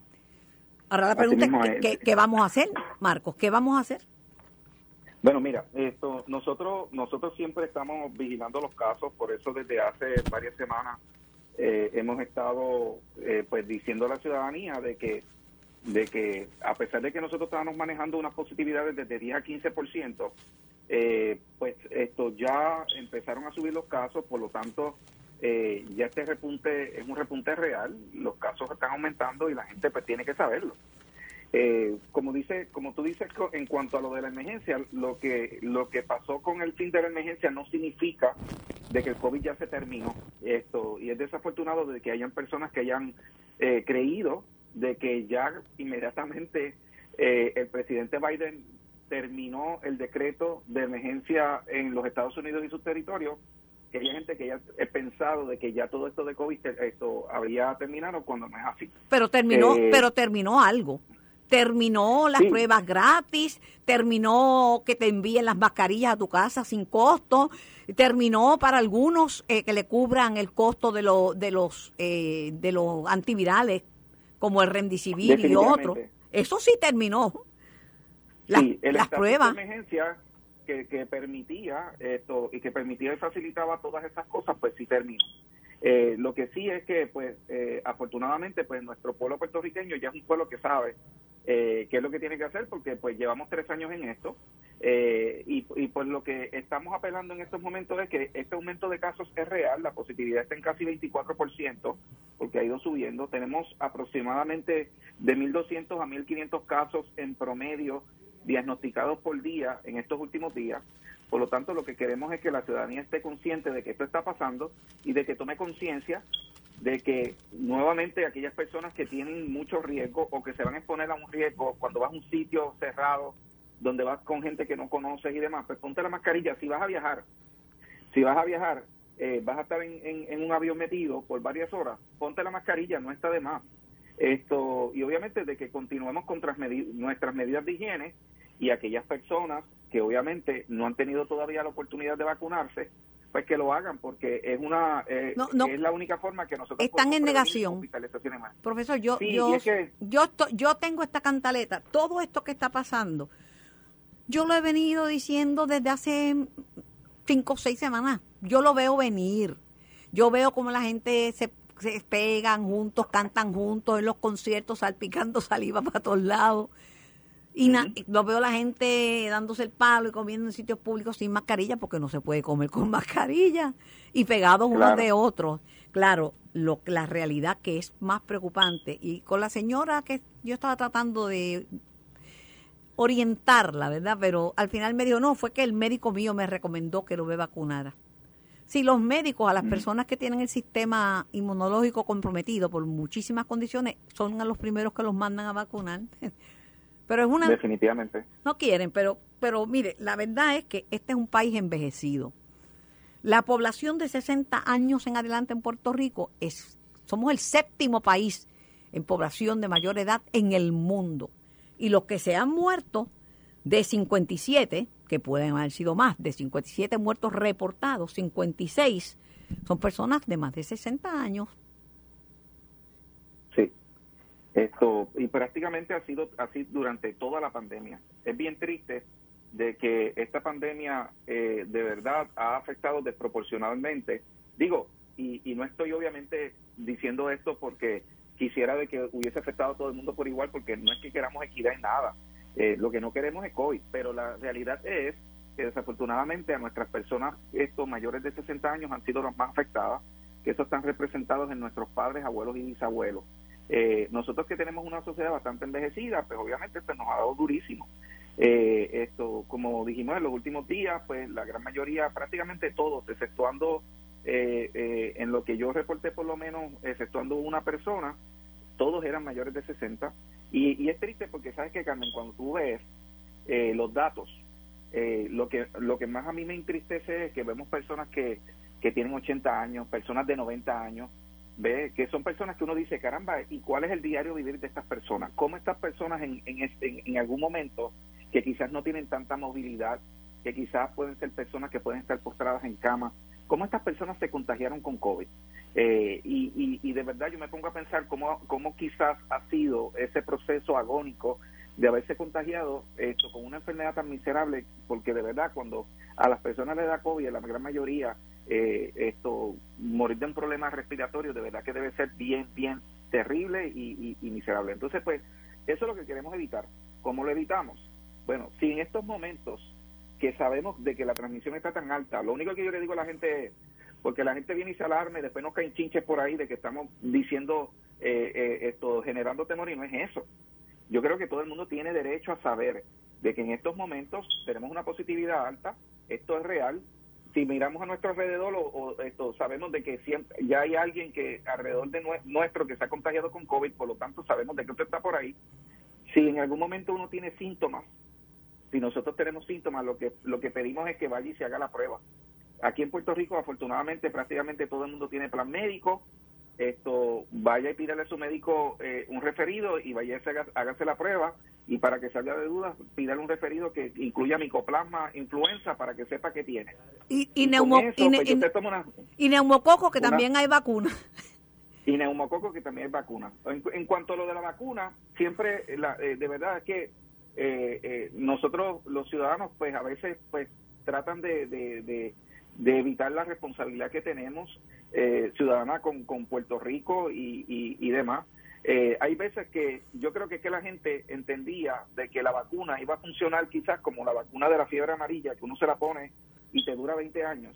Ahora la pregunta es, ¿qué, vamos a hacer, Marcos? ¿Qué vamos a hacer? Bueno, mira, esto nosotros nosotros siempre estamos vigilando los casos, por eso desde hace varias semanas eh, hemos estado eh, pues diciendo a la ciudadanía de que de que a pesar de que nosotros estábamos manejando unas posibilidades desde 10 a 15%, eh, pues esto ya empezaron a subir los casos, por lo tanto eh, ya este repunte es un repunte real, los casos están aumentando y la gente pues tiene que saberlo. Eh, como dice, como tú dices en cuanto a lo de la emergencia, lo que lo que pasó con el fin de la emergencia no significa de que el COVID ya se terminó. Esto y es desafortunado de que hayan personas que hayan eh, creído de que ya inmediatamente el presidente Biden terminó el decreto de emergencia en los Estados Unidos y sus territorios, que hay gente que ya he pensado de que ya todo esto de COVID esto había terminado cuando no es así. Pero terminó, eh, pero terminó algo. Terminó las pruebas gratis, terminó que te envíen las mascarillas a tu casa sin costo, terminó para algunos eh, que le cubran el costo de, lo, de los eh, de los antivirales como el Remdesivir y otros. Eso sí terminó sí, el las pruebas. De emergencia que, que, permitía esto y que permitía y facilitaba todas esas cosas, pues sí terminó. Eh, lo que sí es que, pues, eh, afortunadamente, pues nuestro pueblo puertorriqueño ya es un pueblo que sabe eh, qué es lo que tiene que hacer, porque pues llevamos tres años en esto eh, y, y pues lo que estamos apelando en estos momentos es que este aumento de casos es real, la positividad está en casi 24%, porque ha ido subiendo. Tenemos aproximadamente de 1.200 a 1.500 casos en promedio diagnosticados por día en estos últimos días. Por lo tanto, lo que queremos es que la ciudadanía esté consciente de que esto está pasando y de que tome conciencia de que nuevamente aquellas personas que tienen mucho riesgo o que se van a exponer a un riesgo cuando vas a un sitio cerrado donde vas con gente que no conoces y demás, pues ponte la mascarilla. Si vas a viajar, si vas a viajar, eh, vas a estar en, en, un avión metido por varias horas, ponte la mascarilla, no está de más. Esto, y obviamente de que continuemos con nuestras medidas de higiene y aquellas personas que obviamente no han tenido todavía la oportunidad de vacunarse, pues que lo hagan porque es una eh, es la única forma que nosotros están en negación. profesor yo yo yo yo tengo esta cantaleta todo esto que está pasando yo lo he venido diciendo desde hace cinco o seis semanas yo lo veo venir yo veo como la gente se se pegan juntos cantan juntos en los conciertos salpicando saliva para todos lados y lo veo la gente dándose el palo y comiendo en sitios públicos sin mascarilla porque no se puede comer con (laughs) mascarilla y pegados unos de otros. Claro, lo, la realidad que es más preocupante. Y con la señora que yo estaba tratando de orientarla, ¿verdad? Pero al final me dijo, no, fue que el médico mío me recomendó que lo ve vacunada. Si los médicos a las personas que tienen el sistema inmunológico comprometido por muchísimas condiciones son a los primeros que los mandan a vacunar. (laughs) Pero es una... Definitivamente. No quieren, pero, pero mire, la verdad es que este es un país envejecido. La población de 60 años en adelante en Puerto Rico es, somos el séptimo país en población de mayor edad en el mundo. Y los que se han muerto de 57, que pueden haber sido más, de 57 muertos reportados, 56 son personas de más de 60 años esto, y prácticamente ha sido así durante toda la pandemia. Es bien triste de que esta pandemia eh, de verdad ha afectado desproporcionalmente. Digo, y, no estoy obviamente diciendo esto porque quisiera de que hubiese afectado a todo el mundo por igual, porque no es que queramos equidad en nada. Eh, lo que no queremos es COVID, pero la realidad es que desafortunadamente a nuestras personas estos mayores de 60 años han sido las más afectadas, que eso están representados en nuestros padres, abuelos y bisabuelos. Eh, nosotros que tenemos una sociedad bastante envejecida, pues obviamente esto nos ha dado durísimo. Eh, esto, como dijimos en los últimos días, pues la gran mayoría, prácticamente todos, exceptuando eh, en lo que yo reporté por lo menos, exceptuando una persona, todos eran mayores de 60. Y, y es triste porque sabes que Carmen, cuando tú ves los datos, lo que lo que más a mí me entristece es que vemos personas que, que tienen 80 años, personas de 90 años, ve que son personas que uno dice, caramba, ¿y cuál es el diario vivir de estas personas? ¿Cómo estas personas en, en, este, en, algún momento que quizás no tienen tanta movilidad, que quizás pueden ser personas que pueden estar postradas en cama, cómo estas personas se contagiaron con COVID? Eh, y, y, de verdad yo me pongo a pensar cómo, cómo quizás ha sido ese proceso agónico de haberse contagiado esto con una enfermedad tan miserable, porque de verdad cuando a las personas les da COVID, la gran mayoría, eh, esto morir de un problema respiratorio, de verdad que debe ser bien, bien terrible y, y, miserable. Entonces, pues, eso es lo que queremos evitar. ¿Cómo lo evitamos? Bueno, si en estos momentos que sabemos de que la transmisión está tan alta, lo único que yo le digo a la gente es, porque la gente viene y se alarma y después nos caen chinches por ahí de que estamos diciendo eh, eh, esto, generando temor y no es eso. Yo creo que todo el mundo tiene derecho a saber de que en estos momentos tenemos una positividad alta, esto es real. Si miramos a nuestro alrededor o, esto, sabemos de que siempre, ya hay alguien que alrededor de nuestro que se ha contagiado con COVID, por lo tanto sabemos de que usted está por ahí. Si en algún momento uno tiene síntomas, si nosotros tenemos síntomas, lo que lo que pedimos es que vaya y se haga la prueba. Aquí en Puerto Rico, afortunadamente, prácticamente todo el mundo tiene plan médico, esto vaya y pídale a su médico eh, un referido y vaya a hágase la prueba y para que salga de dudas pídale un referido que incluya micoplasma influenza para que sepa que tiene. Y, y, pues, neumococo que también hay vacuna. Y neumococo que también hay vacuna. En, cuanto a lo de la vacuna siempre la, eh, de verdad es que eh, nosotros los ciudadanos pues a veces pues tratan de, de de evitar la responsabilidad que tenemos eh, ciudadana con, con Puerto Rico y, y, demás. Eh, hay veces que yo creo que que la gente entendía de que la vacuna iba a funcionar quizás como la vacuna de la fiebre amarilla, que uno se la pone y te dura 20 años,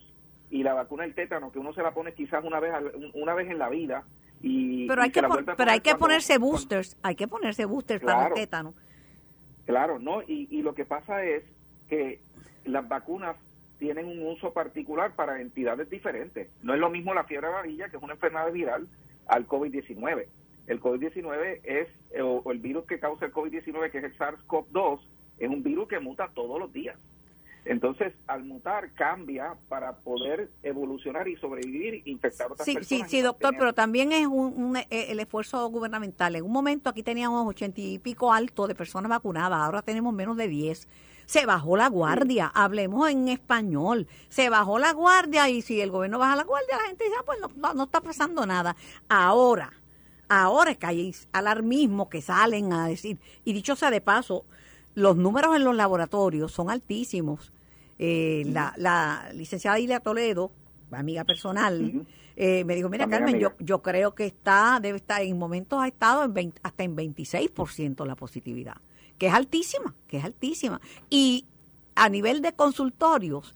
y la vacuna del tétano, que uno se la pone quizás una vez, una vez en la vida. Y, pero hay que, pero hay que ponerse boosters, hay que ponerse boosters para el tétano. Claro, ¿no? Y, y lo que pasa es que las vacunas tienen un uso particular para entidades diferentes. No es lo mismo la fiebre amarilla, que es una enfermedad viral, al COVID-19. El COVID-19 es, o, el virus que causa el COVID-19, que es el SARS-CoV-2, es un virus que muta todos los días. Entonces, al mutar, cambia para poder evolucionar y sobrevivir infectar otras sí, personas. Sí, sí, doctor, pero también es un, eh, el esfuerzo gubernamental. En un momento aquí teníamos ochenta y pico alto de personas vacunadas, ahora tenemos menos de diez se bajó la guardia, hablemos en español, se bajó la guardia y si el gobierno baja la guardia, la gente dice, ah, pues no, está pasando nada. Ahora, ahora es que hay alarmismo que salen a decir, y dicho sea de paso, los números en los laboratorios son altísimos. Eh, la, la licenciada Ilia Toledo, amiga personal, eh, me dijo, mira Carmen, yo, yo creo que está, debe estar, en momentos ha estado en hasta en 26% la positividad que es altísima, que es altísima. Y a nivel de consultorios,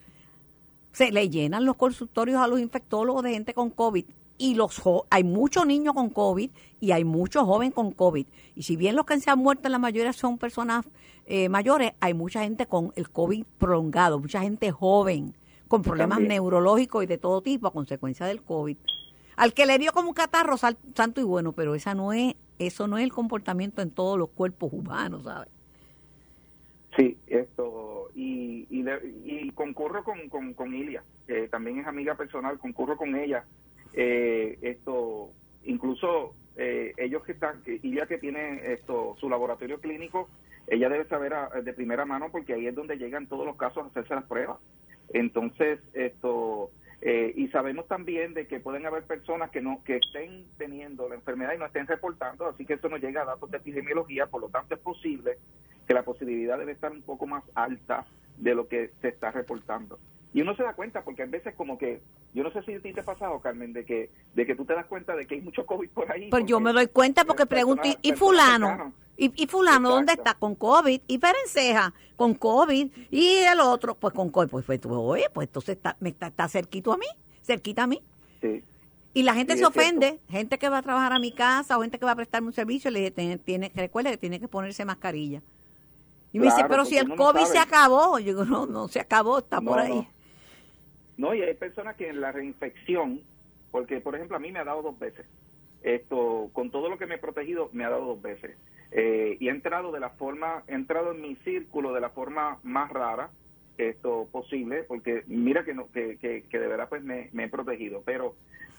se le llenan los consultorios a los infectólogos de gente con COVID y los hay muchos niños con COVID y hay muchos jóvenes con COVID. Y si bien los que se han muerto la mayoría son personas eh, mayores, hay mucha gente con el COVID prolongado, mucha gente joven con problemas neurológicos y de todo tipo a consecuencia del COVID. Al que le dio como un catarro, santo y bueno, pero esa no es, eso no es el comportamiento en todos los cuerpos humanos, ¿sabes? Sí, esto, y, y, concurro con, con, con Ilia, que también es amiga personal, concurro con ella. Eh, esto, incluso eh, ellos que están, Ilia que tiene esto, su laboratorio clínico, ella debe saber de primera mano porque ahí es donde llegan todos los casos a hacerse las pruebas. Entonces, esto, eh, y sabemos también de que pueden haber personas que no que estén teniendo la enfermedad y no estén reportando, así que eso nos llega a datos de epidemiología, por lo tanto es posible que la posibilidad debe estar un poco más alta de lo que se está reportando. Y uno se da cuenta porque a veces como que, yo no sé si a ti te ha pasado, Carmen, de que de que tú te das cuenta de que hay mucho COVID por ahí. Pues yo me doy cuenta porque pregunto, ¿y, fulano? ¿Y, fulano dónde está? Con COVID. ¿Y Perenceja? Con COVID. ¿Y el otro? Pues con COVID. Pues, pues oye, pues entonces está, me está, está cerquito a mí, cerquita a mí. Sí. Y la gente se ofende, gente que va a trabajar a mi casa o gente que va a prestarme un servicio, le dije, tiene, recuerde que tiene que ponerse mascarilla. Y me dice, pero si el COVID se acabó. Yo digo, no, no se acabó, está por ahí. No. Y hay personas que en la reinfección, porque por ejemplo a mí me ha dado dos veces, esto, con todo lo que me he protegido, me ha dado dos veces. Eh, y he entrado de la forma, he entrado en mi círculo de la forma más rara, esto posible, porque mira que, no, que, que, de verdad pues me, me, he protegido, pero,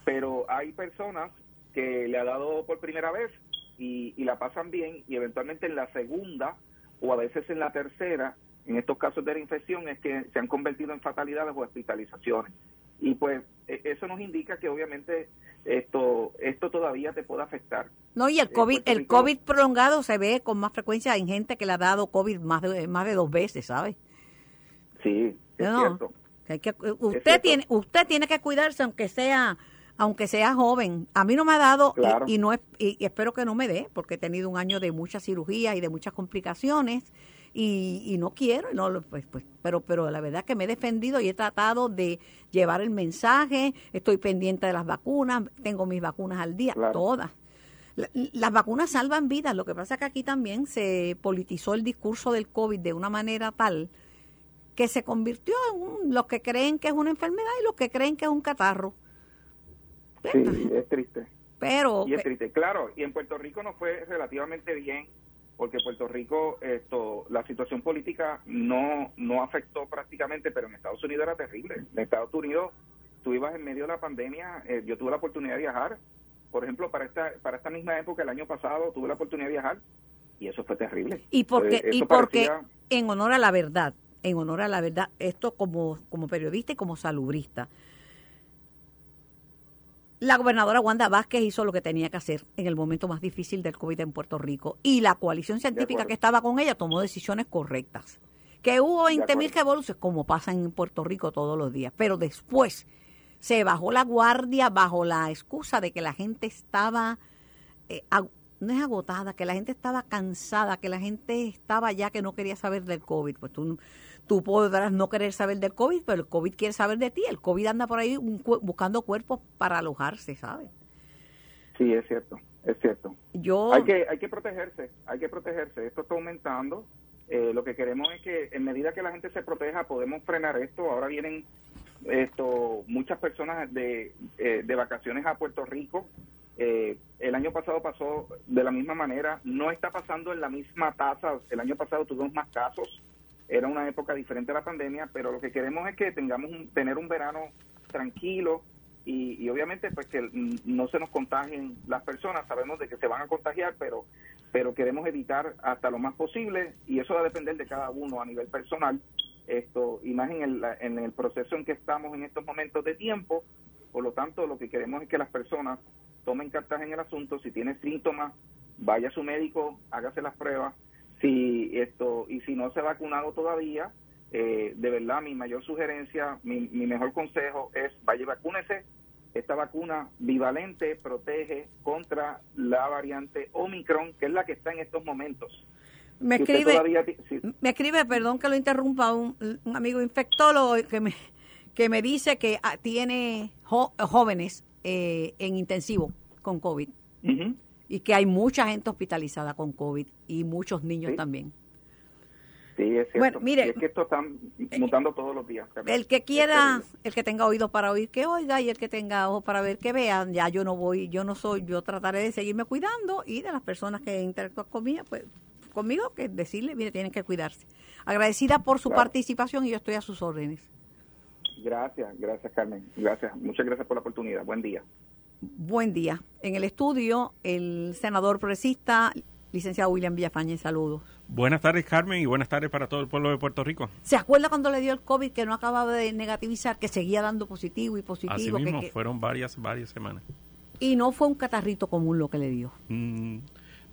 pero hay personas que le ha dado por primera vez y, y la pasan bien y eventualmente en la segunda o a veces en la tercera, en estos casos de la infección, es que se han convertido en fatalidades o hospitalizaciones. y pues e, eso nos indica que obviamente esto esto todavía te puede afectar. No, y el COVID, el COVID prolongado se ve con más frecuencia en gente que le ha dado COVID más de, más de dos veces, ¿sabes? Sí, es cierto. Que usted tiene usted tiene que cuidarse aunque sea aunque sea joven. A mí no me ha dado y, no es, y, espero que no me dé porque he tenido un año de muchas cirugías y de muchas complicaciones y, no quiero, no, pues, pues, pero, pero la verdad que me he defendido y he tratado de llevar el mensaje, estoy pendiente de las vacunas, tengo mis vacunas al día, todas. las vacunas salvan vidas, lo que pasa es que aquí también se politizó el discurso del COVID de una manera tal que se convirtió en los que creen que es una enfermedad y los que creen que es un catarro. Sí, es triste. Pero, y es triste, claro, y en Puerto Rico no fue relativamente bien porque Puerto Rico esto la situación política no no afectó prácticamente, pero en Estados Unidos era terrible. En Estados Unidos tú ibas en medio de la pandemia, eh, yo tuve la oportunidad de viajar, por ejemplo, para esta para esta misma época el año pasado tuve la oportunidad de viajar y eso fue terrible. Y porque eh, y porque en honor a la verdad, en honor a la verdad, esto como como periodista y como salubrista la gobernadora Wanda Vázquez hizo lo que tenía que hacer en el momento más difícil del COVID en Puerto Rico y la coalición científica que estaba con ella tomó decisiones correctas. Que hubo 20.000 revoluciones, como pasa en Puerto Rico todos los días, pero después se bajó la guardia bajo la excusa de que la gente estaba, eh, no es agotada, que la gente estaba cansada, que la gente estaba ya que no quería saber del COVID. Pues tú Tú podrás no querer saber del COVID, pero el COVID quiere saber de ti. El COVID anda por ahí buscando cuerpos para alojarse, ¿sabes? Sí, es cierto, es cierto. Yo... Hay que, hay que protegerse, hay que protegerse. Esto está aumentando. Eh, lo que queremos es que en medida que la gente se proteja podemos frenar esto. Ahora vienen esto muchas personas de, eh, de vacaciones a Puerto Rico. Eh, el año pasado pasó de la misma manera. No está pasando en la misma tasa. El año pasado tuvimos más casos era una época diferente a la pandemia, pero lo que queremos es que tengamos un, tener un verano tranquilo y, obviamente pues que no se nos contagien las personas, sabemos de que se van a contagiar, pero pero queremos evitar hasta lo más posible y eso va a depender de cada uno a nivel personal. Esto, y más en el, en el proceso en que estamos en estos momentos de tiempo, por lo tanto lo que queremos es que las personas tomen cartas en el asunto, si tiene síntomas, vaya a su médico, hágase las pruebas, si esto y si no se ha vacunado todavía, eh, de verdad mi mayor sugerencia, mi, mejor consejo es vaya y vacúnese. Esta vacuna bivalente protege contra la variante Omicron, que es la que está en estos momentos. Me escribe, me escribe, perdón que lo interrumpa, un, amigo infectólogo que me, que me dice que ah, tiene jóvenes eh, en intensivo con COVID y que hay mucha gente hospitalizada con COVID y muchos niños también. Sí, es cierto. Bueno, mire, es que esto está mutando todos los días. El que quiera, el que tenga oídos para oír, que oiga, y el que tenga ojos para ver, que vean. Ya yo no voy, yo no soy, yo trataré de seguirme cuidando y de las personas que interactúan conmigo, pues conmigo, que decirle, mire, tienen que cuidarse. Agradecida por su participación y yo estoy a sus órdenes. Gracias, gracias Carmen. Gracias, muchas gracias por la oportunidad. Buen día. Buen día. En el estudio, el senador progresista, licenciado William Villafañe, saludos. Buenas tardes, Carmen, y buenas tardes para todo el pueblo de Puerto Rico. ¿Se acuerda cuando le dio el COVID que no acababa de negativizar, que seguía dando positivo y positivo? Así mismo, fueron varias, varias semanas. Y no fue un catarrito común lo que le dio. Mm,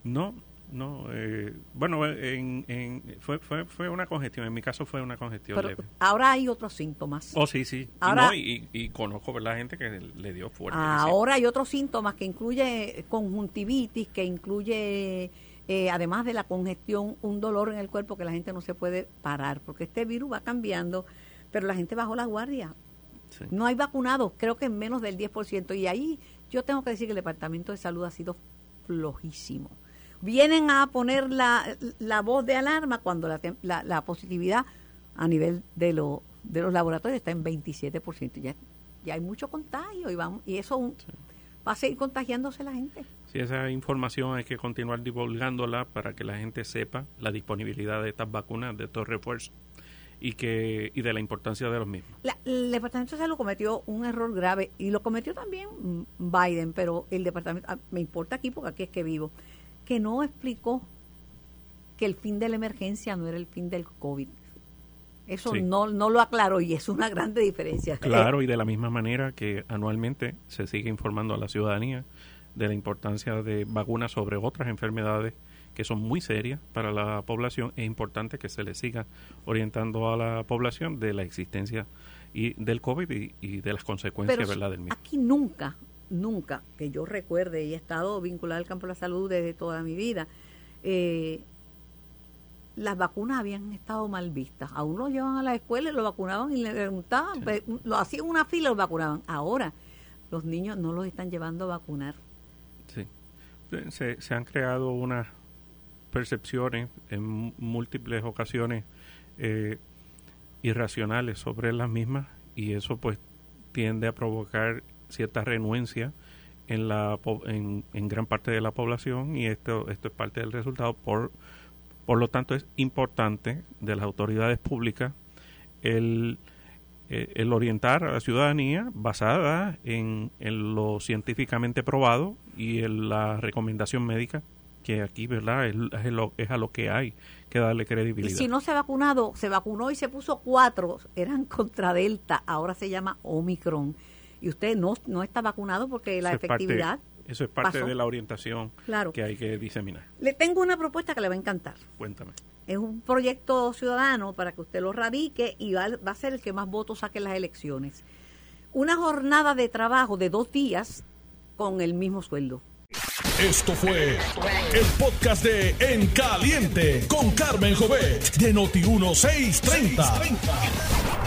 no, no, eh, bueno, en, en, fue, fue, fue una congestión. En mi caso fue una congestión leve. Ahora hay otros síntomas. Oh, sí, sí. Ahora, y, y, conozco la gente que le dio fuerte. Ahora hay otros síntomas que incluye conjuntivitis, que incluye, eh, además de la congestión, un dolor en el cuerpo que la gente no se puede parar, porque este virus va cambiando, pero la gente bajó la guardia. No hay vacunados, creo que en menos del 10%. Y ahí yo tengo que decir que el Departamento de Salud ha sido flojísimo vienen a poner la, la voz de alarma cuando la, la, positividad a nivel de, lo, de los laboratorios está en 27%. Ya, ya hay mucho contagio y, vamos, y eso va a seguir contagiándose la gente. Sí, esa información hay que continuar divulgándola para que la gente sepa la disponibilidad de estas vacunas, de estos refuerzos y que y de la importancia de los mismos. el Departamento de Salud cometió un error grave y lo cometió también Biden, pero el Departamento, ah, me importa aquí porque aquí es que vivo, que no explicó que el fin de la emergencia no era el fin del COVID. Eso no, no lo aclaro y es una grande diferencia. (laughs) Claro, y de la misma manera que anualmente se sigue informando a la ciudadanía de la importancia de vacunas sobre otras enfermedades que son muy serias para la población, es importante que se le siga orientando a la población de la existencia y del COVID y, de las consecuencias ¿verdad? del mismo. Aquí nunca, nunca, que yo recuerde y he estado vinculado al campo de la salud desde toda mi vida, eh, las vacunas habían estado mal vistas. A uno lo llevaban a la escuela y lo vacunaban y le preguntaban, pues, lo hacían una fila y lo vacunaban. Ahora los niños no los están llevando a vacunar. Sí, se, se han creado unas percepciones en múltiples ocasiones eh, irracionales sobre las mismas y eso pues tiende a provocar cierta renuencia en la en, en gran parte de la población y esto esto es parte del resultado por por lo tanto, es importante de las autoridades públicas el, eh, el orientar a la ciudadanía basada en, lo científicamente probado y en la recomendación médica que aquí, ¿verdad? Es, es, a lo que hay que darle credibilidad. Si no se ha vacunado, se vacunó y se puso cuatro, eran (laughs) contra Delta, ahora se llama Omicron. Y usted no, no está vacunado porque la efectividad... Eso es parte de la orientación que hay que diseminar. Le tengo una propuesta que le va a encantar. Cuéntame. Es un proyecto ciudadano para que usted lo radique y va, a ser el que más votos saque en las elecciones. Una jornada de trabajo de dos días con el mismo sueldo. Esto fue el podcast de En Caliente con Carmen Jovet de Noti1630.